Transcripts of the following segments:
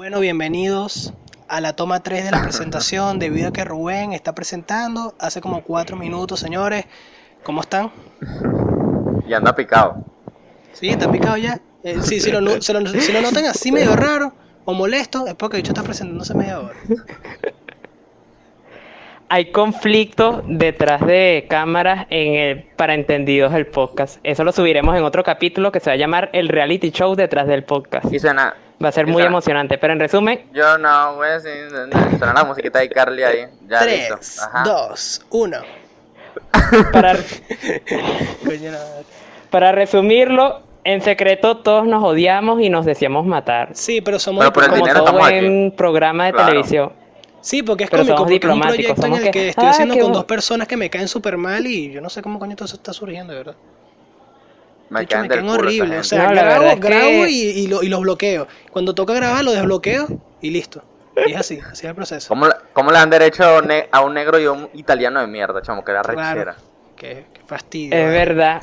Bueno, bienvenidos a la toma 3 de la presentación, debido a que Rubén está presentando hace como 4 minutos, señores. ¿Cómo están? Y anda picado. ¿Sí? ¿Está picado ya? Eh, sí, si, lo, no- se lo- si lo notan así medio raro o molesto, es porque el bicho está presentándose media hora. Hay conflicto detrás de cámaras en el para entendidos del podcast. Eso lo subiremos en otro capítulo que se va a llamar el reality show detrás del podcast. Y suena. Va a ser muy emocionante, pero en resumen, Yo no, güey, sí, suena la musiquita de Carly ahí. Ya 3, listo. Ajá. 2, 1. para, para resumirlo, en secreto todos nos odiamos y nos decíamos matar. Sí, pero somos Pero por el Como dinero todo buen programa de Claro. televisión. Sí, porque es Pero cómico, somos porque es un diplomáticos, proyecto en el que, que estoy ah, haciendo con bu- dos personas que me caen súper mal y yo no sé cómo coño todo eso está surgiendo, de verdad. Me hecho, me caen horrible. O sea, No, la grabo, es que- grabo y, y, lo- y los bloqueo. Cuando toca grabar, lo desbloqueo y listo. Y es así, así es el proceso. ¿Cómo, le- ¿Cómo le dan derecho a un negro y a un italiano de mierda, chamo? Que la Claro. rechera. Qué, qué fastidio. Es vale. verdad.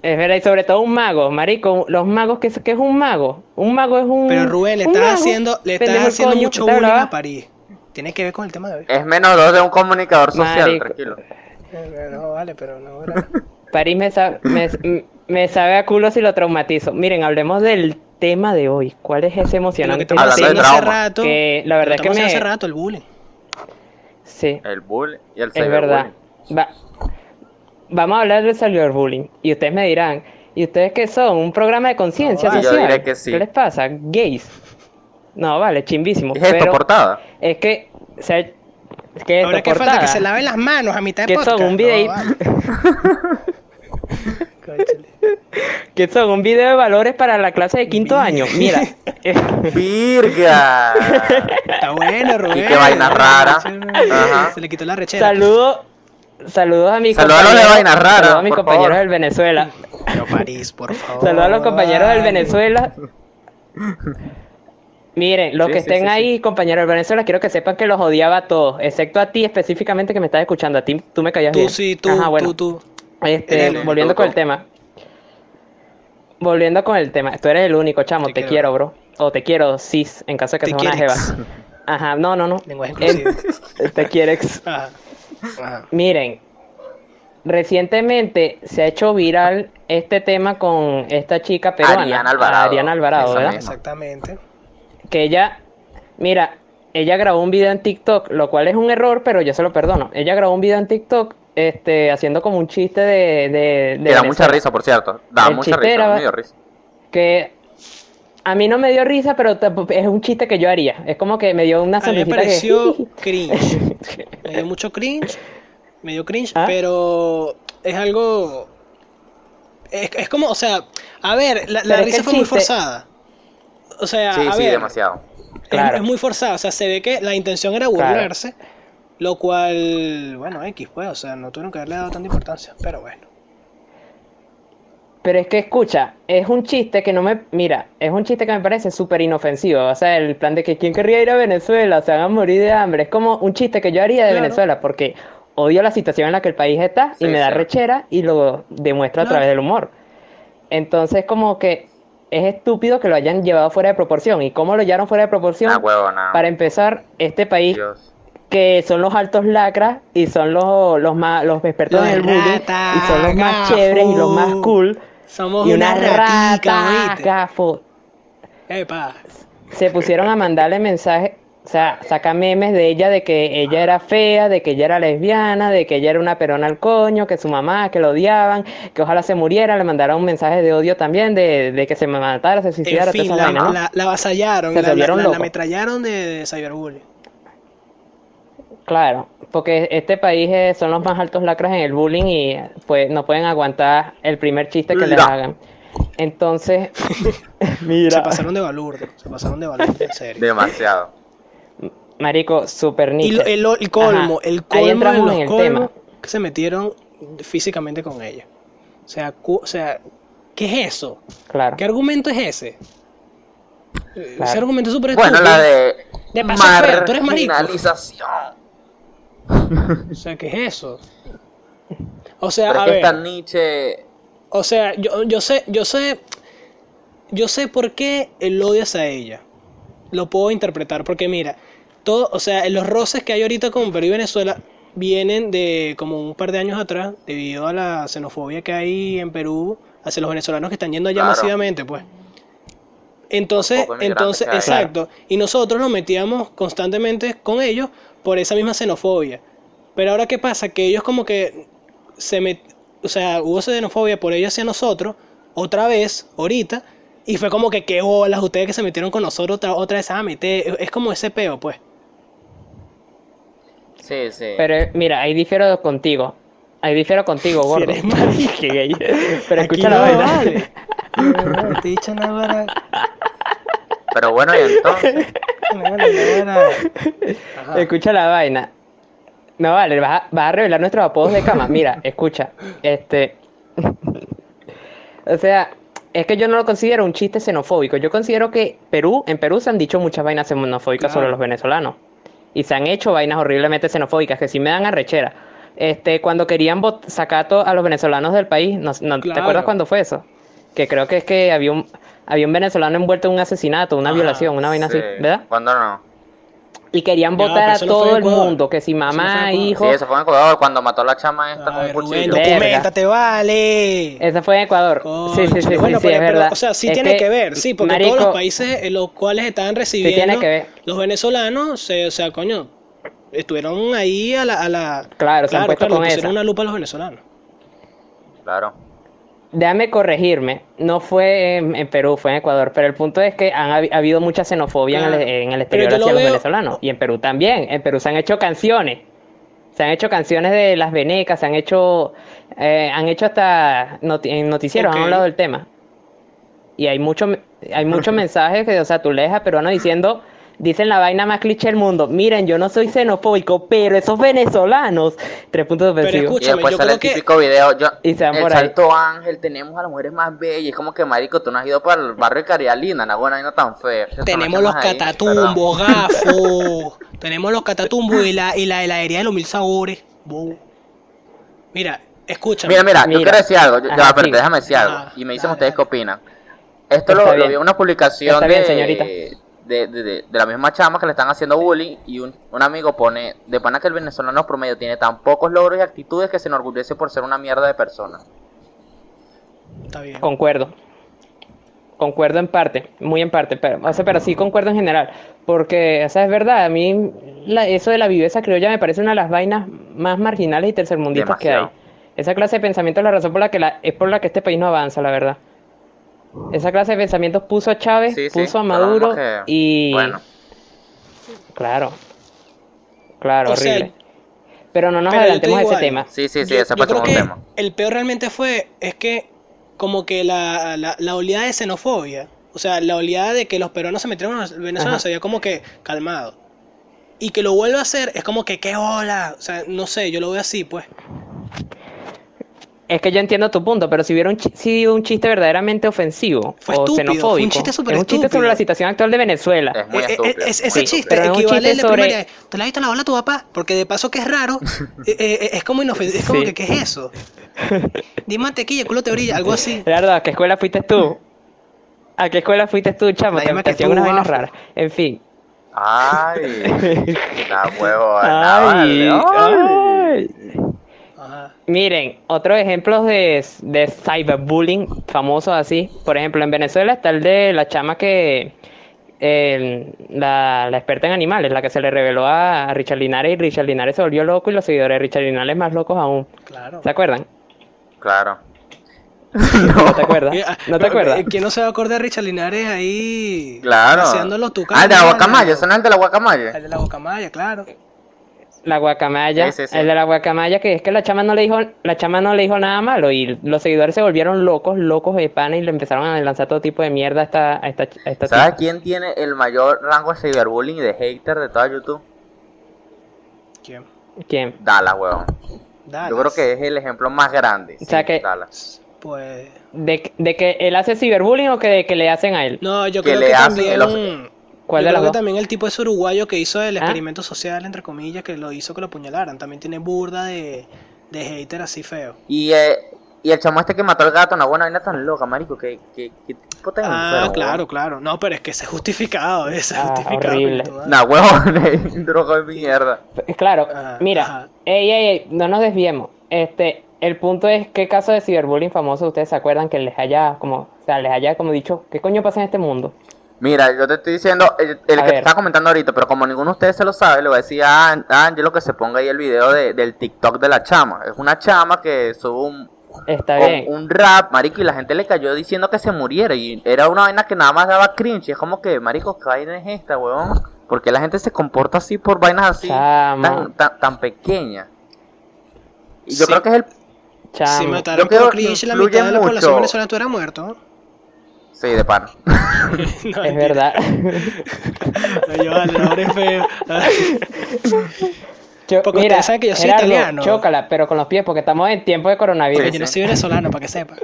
Es verdad, y sobre todo un mago, marico, los magos, ¿qué es, qué es un mago? Un mago es un... Pero Rubén, le estás mago. haciendo, le estás haciendo coño, mucho ¿está bullying a París. Tiene que ver con el tema de hoy. Es menos dos de un comunicador social, Marico. tranquilo. Eh, No, vale, pero no. París me sabe, me, me sabe a culo si lo traumatizo. Miren, hablemos del tema de hoy. ¿Cuál es ese que emocionante estamos Hablando de tema? hace trauma. rato. Que la verdad lo es que me... hace rato, el bullying. Sí, El bull y el es verdad. Va- Vamos a hablar del cyberbullying. Y ustedes me dirán, ¿y ustedes qué son? ¿Un programa de conciencia No, vale. Yo social? diré que sí. ¿Qué les pasa? ¿Gays? No, vale, chimbísimo. ¿Qué es esto, pero portada? es que... O sea, es que Ahora que falta que se laven las manos a mitad de ¿Qué podcast. son? Un No, video- vale. Que son un video de valores para la clase de quinto año. Mira, ¡Virga! Está bueno, Rubén. qué vaina rara. Ajá. Se le quitó la rechera. saludos, saludos a mis Saludos a los de compañeros- vainas raras, saludos a mis compañeros favor. del Venezuela. Pero París, por favor. Saludos a los compañeros del. Venezuela. Miren, los Sí, que estén sí, ahí, compañeros del Venezuela, quiero que sepan que los odiaba a todos, excepto a ti específicamente que me estás escuchando. A ti, tú me callas Tú bien. sí, tú, Ajá, bueno. tú, tú. Este, el volviendo con el tema. Volviendo con el tema. Tú eres el único, chamo. Te Te, quiero. quiero, bro. O te quiero, cis, en caso de que seas una jeva. Ajá, no, no, no. Lenguaje. Eh, te quieres. Ajá. Ajá. Miren, recientemente se ha hecho viral este tema con esta chica peruana, Ariana Alvarado. Ariana Alvarado, ¿verdad? Exactamente. Que ella, mira, ella grabó un video en TikTok, lo cual es un error, pero yo se lo perdono. Ella grabó un video en TikTok, este, haciendo como un chiste de, de, de Y da mucha risa, por cierto. Da El mucha risa, era- me dio risa. que a mí no me dio risa, pero es un chiste que yo haría. Es como que me dio una A mí me pareció que... cringe. Me dio mucho cringe. Me dio cringe, ¿Ah? pero es algo. Es, es como, o sea, a ver, la, risa fue muy forzada. O sea, Sí, a sí, ver, demasiado. es- Claro. es, muy forzada. O sea, se ve que la intención era Claro. Lo cual, bueno, X, pues, o sea, no tuvieron que haberle dado tanta importancia. Pero bueno. Pero es que escucha, es un chiste que no me... Mira, es un chiste que me parece súper inofensivo. O sea, el plan de que quién querría ir a Venezuela, se van a morir de hambre. Es como un chiste que yo haría de Claro. Venezuela porque odio la situación en la que el país está y Sí, me da sí. rechera y lo demuestro a través del humor. Entonces como que es estúpido que lo hayan llevado fuera de proporción. ¿Y cómo lo llevaron fuera de proporción? Huevona. Para empezar, este país Dios. Que son los altos lacras y son los, los más los expertos Los en el bullying y son los más chéveres y los más cool Somos y una una ratica, rata ¿viste? gafo Epa. se pusieron a mandarle mensajes o sea, saca memes de ella de que ella era fea, de que ella era lesbiana, de que ella era una perona al coño, que su mamá, que lo odiaban, que ojalá se muriera, le mandaron un mensaje de odio también, de, de que se matara, se suicidara, En fin, la, esa vaina, ¿no? la, la Se la, la, ametrallaron de, de cyberbullying. Claro, porque este país eh, son los más altos lacras en el bullying y pues no pueden aguantar el primer chiste que les hagan. Entonces, Se mira, pasaron de balurdo, se pasaron de balurdo, en serio. Demasiado. marico, super Y niche. lo- el, el colmo, Ajá, el ahí colmo de entramos los en el colmos tema. que se metieron físicamente con ella. O sea, cu- o sea, ¿qué es eso? Claro. ¿Qué argumento es ese? Ese Claro. argumento es súper Bueno, la de De paso tú eres marico. O sea, ¿qué es eso? O sea, Pero a es que ver, esta Nietzsche... o sea, yo, yo sé, yo sé, yo sé por qué él odia a ella. lo puedo interpretar porque mira, todo, o sea, los roces que hay ahorita con Perú y Venezuela vienen de como un par de años atrás debido a la xenofobia que hay en Perú hacia los venezolanos que están yendo allá Claro. masivamente, pues. Entonces, entonces, que exacto. Y nosotros nos metíamos constantemente con ellos por esa misma xenofobia. Pero ahora qué pasa, que ellos como que se met... o sea, hubo xenofobia por ellos hacia nosotros, otra vez, ahorita, y fue como que qué bolas ustedes que se metieron con nosotros otra, otra vez a meter, es como ese peo, pues. Sí, sí. Pero mira, ahí difiero contigo. Ahí difiero contigo, Si gordo. eres. Qué gay. Pero Aquí escucha no la vaina. vale. No, te he dicho nada, ahora. Pero bueno, y entonces. Escucha la vaina. No vale, vas a, vas a revelar nuestros apodos de cama. Mira, escucha. Este. o sea, es que yo no lo considero un chiste xenofóbico. Yo considero que Perú, en Perú se han dicho muchas vainas xenofóbicas sobre los venezolanos. Y se han hecho vainas horriblemente xenofóbicas que sí me dan arrechera. Este, cuando querían sacar a los venezolanos del país, no, no- ¿te acuerdas cuándo fue eso? Que creo que es que había un, había un venezolano envuelto en un asesinato, una violación, una vaina sí. así, ¿verdad? ¿Cuándo no? Y querían votar a todo el mundo, que si mamá, hijo. Sí, eso fue en Ecuador cuando mató a la chama esta con A un cuchillo. Documentate, vale. Eso fue en Ecuador. Sí, sí, sí, sí, Bueno, sí, pero, es pero, verdad. o sea, sí Es tiene que, ver, sí, porque todos los países en los cuales estaban recibiendo tiene que ver. los venezolanos, se, o sea, coño, estuvieron ahí a la... A la Claro, se han puesto le con pusieron esa. una lupa a los venezolanos. Claro. Déjame corregirme, no fue en, en Perú, fue en Ecuador, pero el punto es que han ha habido mucha xenofobia en, el, en el Pero exterior yo lo hacia los veo- venezolanos, y en Perú también, en Perú se han hecho canciones, se han hecho canciones de las venecas, se han hecho, eh, han hecho hasta noti- en noticieros, Ok. han hablado del tema. Y hay mucho, hay muchos mensajes que, o sea, tú lees a peruanos diciendo, dicen la vaina más cliché del mundo, miren, yo no soy xenofóbico, pero esos venezolanos, tres puntos Pero ofensivos. Y Escúchame, después yo sale el que- típico video. Yo, Y se van el por ahí. Salto Ángel, tenemos a las mujeres más bellas. Es como que, marico, tú no has ido para el barrio de Caridad Linda, una buena no tan son Tenemos los ahí, catatumbos, gafos. Tenemos los catatumbos y la, y la heladería de los mil sabores. Bo. Mira, escúchame. Mira, mira, yo quiero decir algo. Yo, Ajá, ya, déjame decir algo. Ah, y me dicen dale, ustedes dale. qué opinan. Esto Está lo, vi en una publicación Está de, bien, señorita. De, de, de- de la misma chama que le están haciendo bullying. Y un, un amigo pone: De pana que el venezolano promedio tiene tan pocos logros y actitudes que se enorgullece por ser una mierda de persona. Está bien. Concuerdo. Concuerdo en parte, muy en parte, pero, o sea, pero sí concuerdo en general, porque, o sea, es verdad, a mí la- eso de la viveza criolla me parece una de las vainas más marginales y tercermundistas que hay. Esa clase de pensamiento es la razón por la que la, es por la que este país no avanza, la verdad. Esa clase de pensamientos puso a Chávez, Sí, sí, puso a Maduro que- y... Bueno, Claro, claro, O sea, horrible. Pero no nos pero adelantemos a ese tema. sí, sí, sí, yo, ese yo fue creo un que tema. el peor realmente fue, es que como que la, la, la oleada de xenofobia, o sea, la oleada de que los peruanos se metieron a los venezolanos Ajá. se había como que calmado. Y que lo vuelva a hacer es como que qué hola, o sea, no sé, yo lo veo así, pues. Es que yo entiendo tu punto, pero si hubiera un, si un chiste verdaderamente ofensivo Fue o estúpido, fue un xenofóbico, chiste súper es un chiste sobre la situación actual de Venezuela. Es muy Eh, eh, es- ese Sí, chiste pero es un equivale chiste de sobre- primaria. ¿Te le has visto la bola a tu papá? Porque de paso que es raro, eh, eh, es como inofensivo, es como Sí. que ¿qué es eso? Di mantequilla, el culo te brilla, algo así. Gerardo, ¿a qué escuela fuiste tú? ¿A qué escuela fuiste tú, chamo? La Te, te hacían unas vainas raras. En fin. Ay, la huevona, Ay, ay. ay. Ajá. Miren, otros ejemplos de, de cyberbullying famosos así. Por ejemplo, en Venezuela está el de la chama que. eh, la, la experta en animales, la que se le reveló a, a Richard Linares y Richard Linares se volvió loco y los seguidores de Richard Linares más locos aún. Claro. ¿Se acuerdan? Claro. ¿No te acuerdas? ¿No te acuerdas? eh, ¿Quién no se va a acordar de Richard Linares ahí? Claro. Haciéndolo tu Ah, de la guacamaya, ¿son el de la guacamaya? El de la guacamaya, claro. La guacamaya, Sí, sí, sí. el de la guacamaya, que es que la chama no le dijo, la chama no le dijo nada malo y los seguidores se volvieron locos, locos de pana y le empezaron a lanzar todo tipo de mierda a esta, a esta, a esta ¿Sabes tipa. quién tiene el mayor rango de cyberbullying y de hater de toda YouTube? ¿Quién? ¿Quién? Dallas, huevón. Dallas. Yo creo que es el ejemplo más grande. O sea sí, que- Dallas. Pues. ¿De, de que él hace ciberbullying o que de que le hacen a él? No, yo Que creo le que hace también. los- ¿Cuál yo creo que también el tipo ese uruguayo que hizo el ¿Ah? experimento social, entre comillas, que lo hizo que lo apuñalaran. También tiene burda de, de hater así feo. Y eh, y el chamo este que mató al gato, una buena vaina tan loca, marico, que, que, que tipo tan Ah, enfermo, claro, weón. claro. No, pero es que ese es justificado, ese es Ah, justificado. horrible. Nah, huevón, droga de mierda. Claro, Ah, mira, ajá. ey, ey, ey, no nos desviemos. Este, el punto es qué caso de ciberbullying famoso ustedes se acuerdan que les haya como, o sea, les haya como dicho, ¿qué coño pasa en este mundo? Mira, yo te estoy diciendo, el, que te estaba comentando ahorita, pero como ninguno de ustedes se lo sabe, le voy a decir a An- a Angelo que se ponga ahí el video de- del TikTok de la chama. Es una chama que sube un, Está con bien. un rap, marico, y la gente le cayó diciendo que se muriera. Y era una vaina que nada más daba cringe. Y es como que, marico, ¿qué vaina es esta, weón? Porque la gente se comporta así por vainas así, tan, tan, tan pequeñas. Y yo Sí. creo que es el... Chamo. Si creo por que cringe la mitad de la mucho. población venezolana, tú eras muerto. Sí, de pan. No, Es verdad. Ahora es feo. Porque mira, ustedes saben que yo soy Gerardo, italiano. chócala, pero con los pies, porque estamos en tiempo de coronavirus. Porque yo no soy venezolano, para que sepa.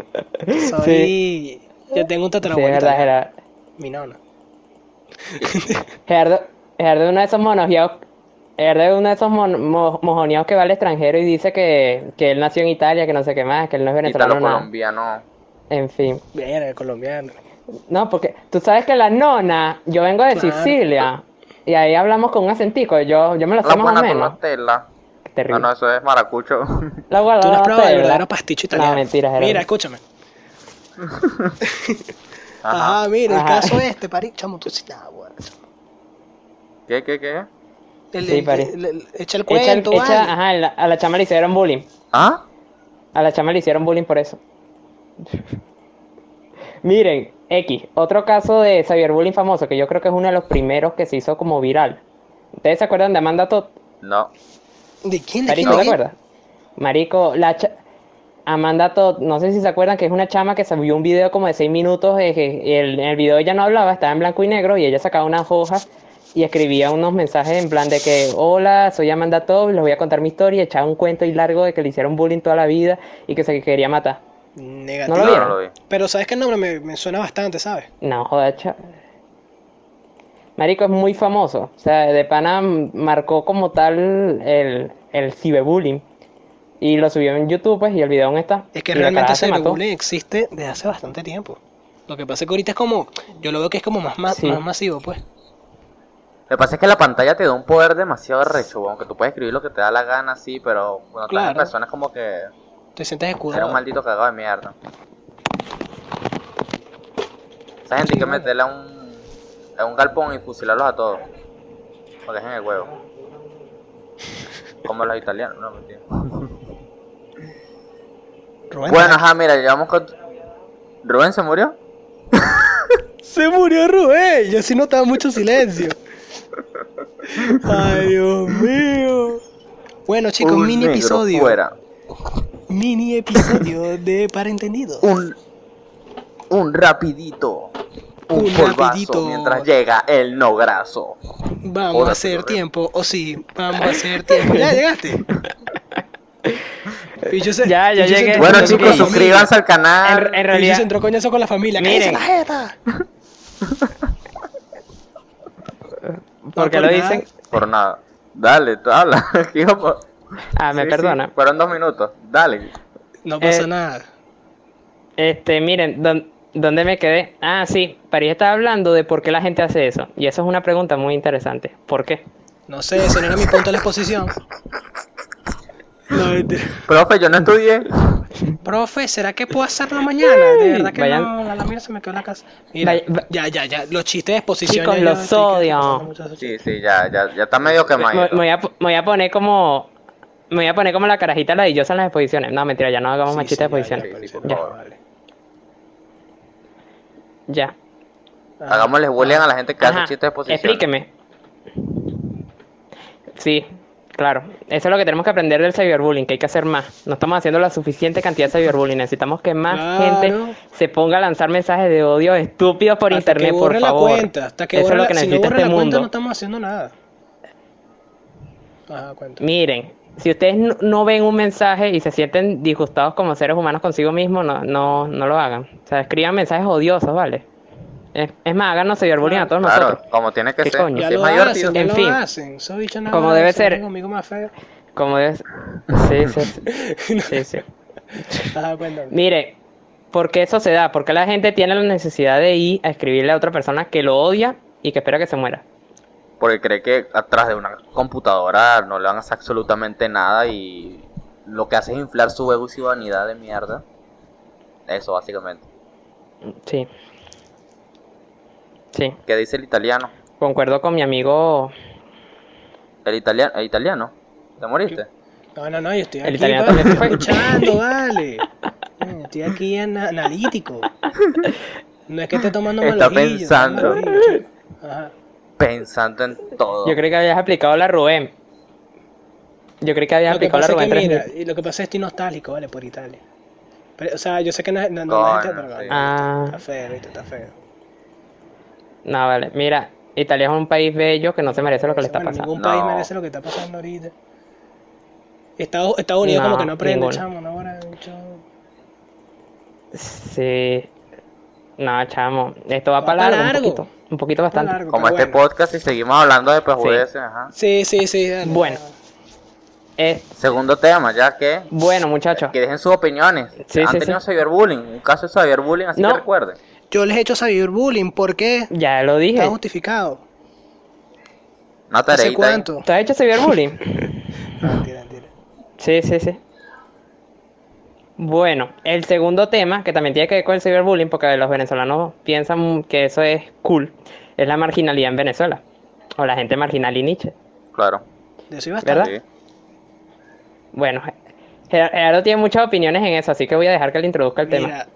Soy. Yo tengo un Sí, es tatarabuelo. verdad. Gerardo. Mi nona. Gerardo, Gerardo es uno de esos monogeados, Gerardo es uno de esos mon- mo- mojoneados que va al extranjero y dice que, que él nació en Italia, que no sé qué más, que él no es venezolano nada. colombiano. En fin. Bien, el colombiano. No, porque tú sabes que la nona, yo vengo de Claro. Sicilia y ahí hablamos con un acentico, yo, yo me lo sé La más o buena menos. Terrible. No, no, eso es maracucho. La guarda- Tú no has probado el tela. verdadero pasticho italiano. No, mentira, Gerardo. Mira, escúchame. Ajá. Ajá, mira, el caso este, pari, chamo, tú sí, ah, bueno. ¿Qué, qué, qué? El- Sí, el- el- echa el Echa cuento, echa- vale. ajá, la- a la chama le hicieron bullying. ¿Ah? A la chama le hicieron bullying por eso. Miren, X, otro caso de cyberbullying famoso que yo creo que es uno de los primeros que se hizo como viral. ¿Ustedes se acuerdan de Amanda Todd? No. ¿De quién? ¿De quién? Marico. Marico, la cha- Amanda Todd, no sé si se acuerdan que es una chama que subió un video como de 6 minutos, eh, que el- en el video ella no hablaba, estaba en blanco y negro y ella sacaba unas hojas y escribía unos mensajes en plan de que, hola, soy Amanda Todd, les voy a contar mi historia, y echaba un cuento y largo de que le hicieron bullying toda la vida y que se quería matar. Negativo. ¿No lo No, vieron? no lo vi. Pero sabes que el nombre me, me suena bastante, ¿sabes? No, joder, Marico es muy famoso. O sea, de pana marcó como tal el, el ciberbullying. Y lo subió en YouTube, pues, y el video aún está. Es que Y realmente caraja se ese mató. bullying existe desde hace bastante tiempo. Lo que pasa es que ahorita es como, yo lo veo que es como más, más, Sí. más masivo, pues. Lo que pasa es que la pantalla te da un poder demasiado recho, aunque tú puedes escribir lo que te da la gana, sí, pero cuando Claro. persona es como que Te sientes eres escudado. un maldito cagado de mierda. Esa gente hay que meterle a un, a un galpón y fusilarlos a todos. Porque es en el huevo. Como los italianos, no, mentira. Rubén, Bueno, ajá, mira, llevamos con... ¿Rubén se murió? Se murió Rubén. Yo sí notaba mucho silencio. Ay, Dios mío. Bueno, chicos, Un mini episodio. Fuera. Mini episodio de Para Entendidos. Un... Un rapidito. Un, Un polvazo rapidito. mientras llega el no graso. Vamos Hola, a hacer tiempo. O sí, vamos a hacer tiempo. ¿Ya llegaste? Picho se- Ya, ya Picho se llegué. Bueno chicos, suscríbanse al canal. en realidad, se entró coñazo con la familia. ¡Cállese Miren. la jeta! ¿por qué por lo nada. dicen? Por nada. Dale, tú habla. Ah, me Sí, perdona. sí, fueron dos minutos. Dale. No pasa Eh, nada. Este, miren, ¿dó- ¿dónde me quedé? Ah, sí, París estaba hablando de por qué la gente hace eso. Y eso es una pregunta muy interesante. ¿Por qué? No sé, ese no era mi punto de la exposición. No. Profe, yo no estudié. Profe, ¿será que puedo hacerlo mañana? De verdad que Vayan- no, la, la mía se me quedó en la casa. Mira, Vaya- ya, ya, ya, los chistes de exposición. Chicos, ya, los ya, odio. Sí, sí, ya, ya, ya está medio Me, quemado. me voy a, me voy a poner como. Me voy a poner como la carajita ladillosa en las exposiciones. No, mentira, ya no hagamos Sí, más chistes de sí, exposiciones. Por Ya. Vale. Ya. Ah, Hagámosle bullying a la gente que hace chistes de exposición. Explíqueme. Sí, claro. Eso es lo que tenemos que aprender del cyberbullying, que hay que hacer más. No estamos haciendo la suficiente cantidad de cyberbullying. Necesitamos que más Claro. gente se ponga a lanzar mensajes de odio estúpidos por hasta internet, que por borre la favor. cuenta, hasta que Eso borre es lo la- que si no necesita borre este la cuenta mundo. no estamos haciendo nada. Ajá, cuenta. Miren, si ustedes no, no ven un mensaje y se sienten disgustados como seres humanos consigo mismos, no, no, no lo hagan. O sea, escriban mensajes odiosos, ¿vale? Es, es más, háganos cyberbullying a todos Claro, nosotros. como tiene que ¿Qué ser. coño? Ya lo hacen, ya En lo fin. hacen. Como debe ser. Conmigo más feo. Como es. Sí, sí, sí. sí, sí. Ajá, cuéntame. Mire, ¿por qué eso se da? Porque la gente tiene la necesidad de ir a escribirle a otra persona que lo odia y que espera que se muera. Porque cree que atrás de una computadora no le van a hacer absolutamente nada y lo que hace es inflar su ego y su vanidad de mierda. Eso, básicamente. Sí. Sí, ¿Qué dice el italiano? concuerdo con mi amigo. El italiano, el italiano. ¿Te moriste? No, no, no, yo estoy El aquí italiano se fue. escuchando, vale. Estoy aquí ana- analítico. No es que esté tomando Está malojillo, pensando. malojillo. Ajá. Pensando en todo. Yo creí que habías aplicado la Rubén. Yo creí que habías Lo que aplicado la pasa es Rubén que, 3000. mira, y lo que pasa es que estoy nostálgico, vale, por Italia. Pero, o sea, yo sé que no, es- no, no gente, Coño, pero sí. Ah. está feo, ¿viste? Está feo. No, vale. Mira, Italia es un país bello que no se merece lo que le está Bueno, pasando. Ningún país No. merece lo que está pasando ahorita. Estados, Estados Unidos No, como que no aprende, ninguno. chamo, no, ahora, chamo. Sí. No, chamo. Esto va, Va para pa' largo, largo. un poquito. Un poquito bastante. largo, Como este bueno. podcast y seguimos hablando de prejuicios. Ajá. Sí, sí, sí. dale. Bueno. Eh, Segundo tema, ya que bueno, muchachos. que dejen sus opiniones. Sí, Han sí, tenido sí. cyberbullying, un caso de cyberbullying, así No. que recuerden. Yo les he hecho cyberbullying, ¿por qué? Ya lo dije. Está justificado. Una ¿Hace tareita ahí. cuánto? ¿Tú has hecho cyberbullying? No, mentira, mentira. Sí, sí, sí. Bueno, el segundo tema, que también tiene que ver con el ciberbullying, porque los venezolanos piensan que eso es cool, es la marginalidad en Venezuela. O la gente marginal y Nietzsche. Claro. De eso iba a estar. ¿Verdad? Sí. Bueno, Ger- Gerardo tiene muchas opiniones en eso, así que voy a dejar que le introduzca el tema. Mira,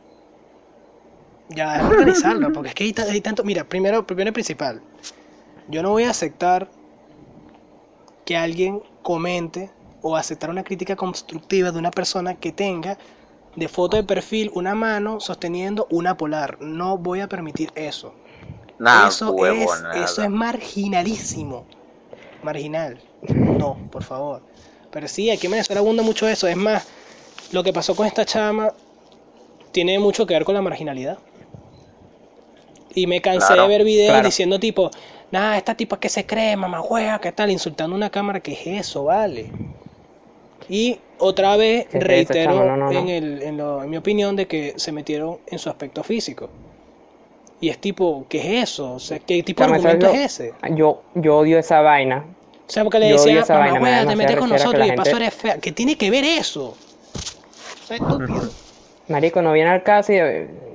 ya déjame organizarlo, porque es que hay, hay tanto. Mira, primero, primero y principal, yo no voy a aceptar que alguien comente o aceptar una crítica constructiva de una persona que tenga de foto de perfil una mano sosteniendo una polar. No voy a permitir eso. Nada, eso, huevo, es, nada. eso es marginalísimo. Marginal. No, por favor. Pero sí, aquí en Venezuela abunda mucho eso. Es más, lo que pasó con esta chama tiene mucho que ver con la marginalidad. Y me cansé Claro, de ver videos claro. diciendo tipo, nada, esta tipa que se cree, mamá hueá, ¿qué tal? Insultando una cámara, ¿qué es eso, vale? Y otra vez ¿Qué es eso, reitero chamo? No, no, no. En, el, en, lo- en mi opinión de que se metieron en su aspecto físico. Y es tipo, ¿qué es eso? O sea, ¿qué tipo de argumento es ese? Yo, yo odio esa vaina. O sea, porque le Yo decía, esa mamá vaina, me te metes con nosotros y de paso gente- eres fea. ¿Qué tiene que ver eso? O sea, estúpido. Marico, no viene al caso y...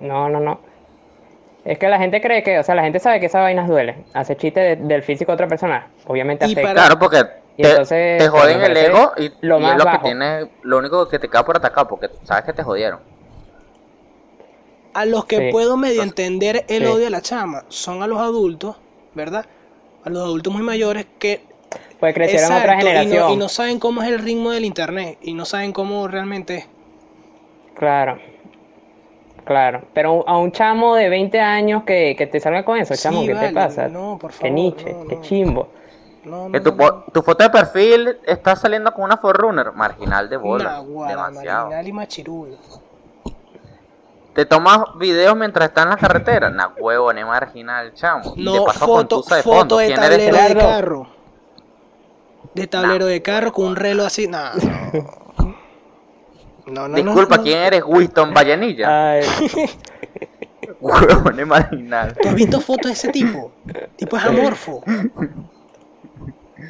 No, no, no. Es que la gente cree que, o sea, la gente sabe que esas vainas duelen. Hace chiste de- del físico de otra persona. Obviamente Y afecta. para- Claro, porque Y te, entonces, te pues, joden el ego y, lo y más es lo bajo. que tiene, lo único que te queda por atacar, porque sabes que te jodieron. A los que Sí. puedo medio entender el Sí. odio a la chama son a los adultos, ¿verdad? A los adultos muy mayores que Pues crecieron en otra Exacto, y no- generación. Y no, saben cómo es el ritmo del internet y no saben cómo realmente es. Claro. Claro. Pero a un chamo de 20 años que, que te salga con eso, Sí, chamo, ¿qué vale, te pasa? no, por Qué favor, Nietzsche, no, qué no. chimbo. No, Que no, tu, no, no. foto de perfil está saliendo con una forerunner, marginal de bola. Demasiado. marginal y machirulo. Te tomas videos mientras estás en la carretera. Nah, huevo, ni marginal, chamo. Y de No, paso con foto, tusa de foto fondo. de tablero de carro. De tablero de carro con un reloj así. Nah, no. No, no, no, Disculpa, no. ¿quién eres? Winston Vallenilla. Ay, Huevo, ni marginal. ¿Tú has visto fotos de ese tipo? Tipo es amorfo.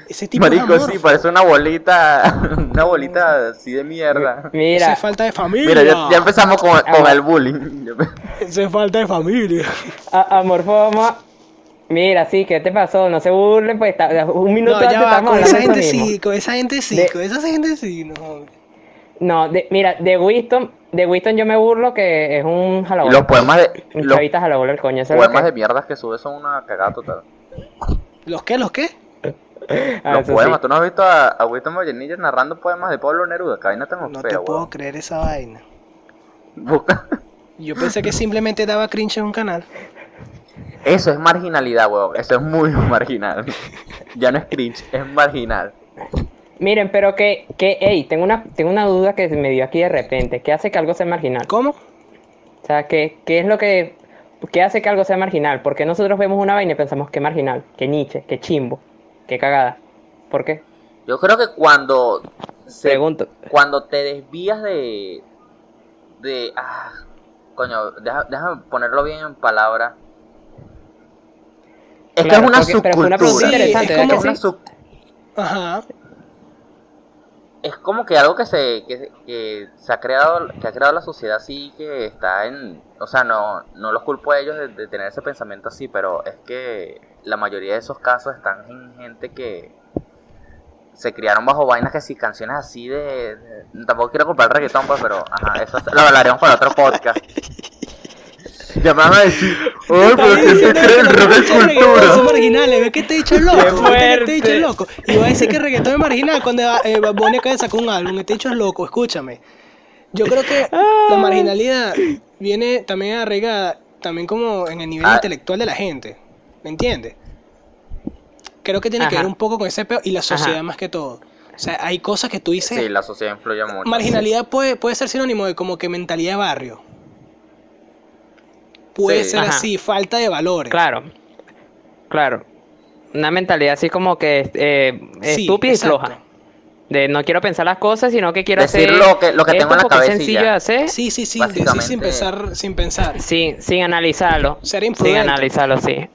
Ese tipo Marico, amorfo. sí, parece una bolita, una bolita así de mierda. Eso mira, es falta de familia. Mira, ya, ya empezamos con, con el bullying. Eso es falta de familia. a- amorfo, vamos a- Mira, sí, ¿qué te pasó? No se burlen, pues está- un minuto No, antes ya va, estábamos con esa gente de eso sí, con esa gente sí, De- con esa gente sí, no. No, de- mira, de Winston, de Winston yo me burlo que es un Y jalabola. los poemas de, Un los chavita jalabola el coño, eso es lo poemas que- de mierdas que sube son una cagada total. ¿Los qué? ¿Los qué? Ah, los poemas, sí. ¿tú no has visto a, a Winston Vallenilla narrando poemas de Pablo Neruda? Que ahí no tengo No fea, te puedo creer esa vaina. Busca. Yo pensé que simplemente daba cringe en un canal. Eso es marginalidad, huevón. Eso es muy marginal. Ya no es cringe, es marginal. Miren, pero que, que, hey, tengo una, tengo una duda que me dio aquí de repente. ¿Qué hace que algo sea marginal? ¿Cómo? O sea, ¿qué, qué es lo que, qué hace que algo sea marginal? Porque nosotros vemos una vaina y pensamos que marginal, que Nietzsche, que chimbo, que cagada. ¿Por qué? Yo creo que cuando se- Pregunto. cuando te desvías de de... Ah, coño, deja- déjame ponerlo bien en palabras. Es que Claro, es una porque- pero fue una subcultura. pregunta Sí, interesante, es ¿verdad como- que una sub- Ajá. Es como que algo que se que, que se ha creado que ha creado la sociedad así que está en o sea no no los culpo a ellos de, tener ese pensamiento así pero es que la mayoría de esos casos están en gente que se criaron bajo vainas que sí canciones así de, tampoco quiero el reggaetón pues pero ajá eso lo hablaremos para otro podcast van a decir ay pero que que los rock es reggaetón Son cultura marginales, ve que te he dicho loco. ¡Qué ve que te he dicho loco. Y voy a decir que el reggaetón es marginal cuando eh, Bunny acaba de sacar un álbum. Este dicho es loco, escúchame. Yo creo que la marginalidad viene también arraigada, también como en el nivel Ah. intelectual de la gente. ¿Me entiendes? Creo que tiene que ver un poco con ese peo y la sociedad Ajá. más que todo. O sea, hay cosas que tú dices. sí la sociedad influye mucho Marginalidad puede, puede ser sinónimo de como que mentalidad de barrio. Puede Sí. ser Ajá. así, falta de valores. Claro, claro. Una mentalidad así como que eh, Sí, estúpida y floja. De no quiero pensar las cosas, sino que quiero Decir hacer lo que- lo que esto tengo en la es cabeza y sencillo de hacer Sí, sí, sí, decir sin pensar, sin pensar. sin, sin analizarlo. Ser Sin imprudente. analizarlo, sí.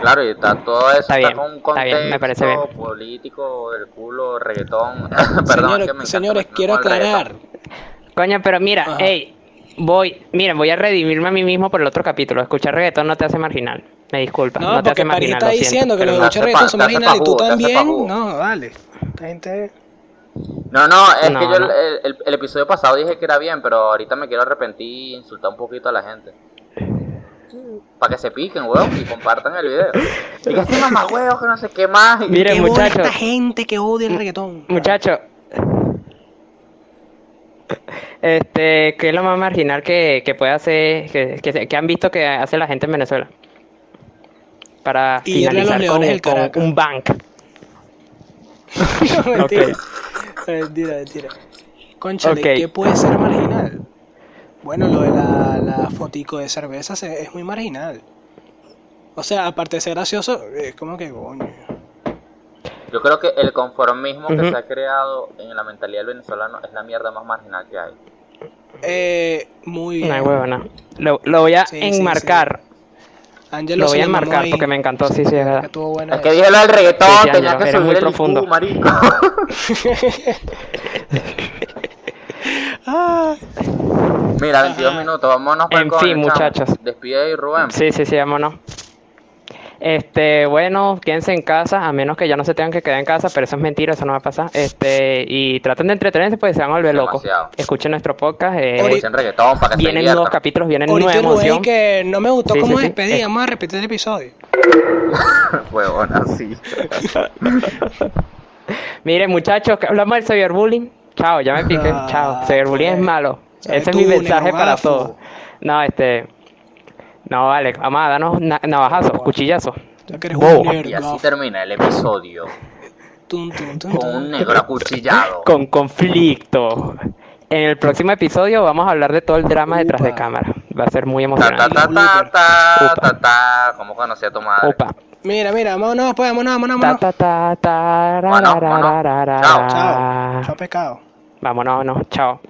Claro, y está todo eso Está está, bien, con un está contexto bien, me parece bien. político, el culo, reggaetón. Perdón, Señores, es que me encanta señores, meterme quiero aclarar. Coño, pero mira, Ajá. hey, voy, miren, voy a redimirme a mí mismo por el otro capítulo. Escuchar reggaetón no te hace marginal. Me disculpa, No, no, te porque hace marginal. está lo siento, diciendo que los hace reggaetón son marginales y tú también. No, vale. Esta gente. No, no, es No, que yo no. El, el- el episodio pasado dije que era bien, pero ahorita me quiero arrepentir y insultar un poquito a la gente. Para que se piquen, weón, y compartan el video. Y que mamá huevo, que no sé qué más. y- Mire, ¿Qué bola muchacho. esta gente que odia el reggaetón? Muchacho. Este, ¿qué es lo más marginal que, que puede hacer, que, que, que han visto que hace la gente en Venezuela? Para los finalizar con, del con un bank. No, mentira. Ok. Mentira, mentira. Conchale, Ok. ¿qué puede ser marginal? Bueno, lo de la, la fotico de cerveza se- es muy marginal. O sea, aparte de ser gracioso, es como que coño. Yo creo que el conformismo que se ha creado en la mentalidad del venezolano es la mierda más marginal que hay. Eh, muy bien. No hay huevona. Lo, lo voy a Sí, sí, enmarcar. Angelo Lo voy a enmarcar porque me encantó, sí, sí, es Que verdad. bueno Es que dije lo del reggaetón, Sí, sí, tenía Ángelo, que subir muy el profundo. IQ, marico. Ah, Mira, 22 Ajá. minutos, vámonos pa'l En fin, muchachos. Despide ahí, Rubén. Sí, sí, sí, vámonos. Este, bueno, quédense en casa, a menos que ya no se tengan que quedar en casa, pero eso es mentira, eso no va a pasar. Este, y traten de entretenerse porque se van a volver locos. Demasiado. Escuchen nuestro podcast, eh, Escuchen reggaetón para que se vienen nuevos diviertan. capítulos, vienen ahorita nueva Rubén emoción. que no me gustó Sí, cómo sí, sí. despedí, Eh. vamos a repetir el episodio. Huevón, así. Miren, muchachos, que hablamos del cyberbullying. Chao, ya me piqué. Ah, Chao, cyberbullying es pues. malo. ¿Sabes Ese es mi mensaje para todos. No, este. No, vale, vamos a darnos na- navajazos, Wow. cuchillazos. Ya que eres Bobo. un Y así termina el episodio Tun, tun, tun, con un negro acuchillado. Con conflicto. En el próximo episodio vamos a hablar de todo el drama detrás de Upa. cámara. Va a ser muy Ta ta emocionante. ta ta ta Upa. ta ta. ¿Cómo conocí a tu madre? Opa. Mira, mira, vámonos, pues, vámonos, vámonos, Ta vámonos. ta ta ta ra, Bueno, ra, ra, bueno. ra, ra, Chao. Chao, chao pescado. Vámonos, vámonos. Chao.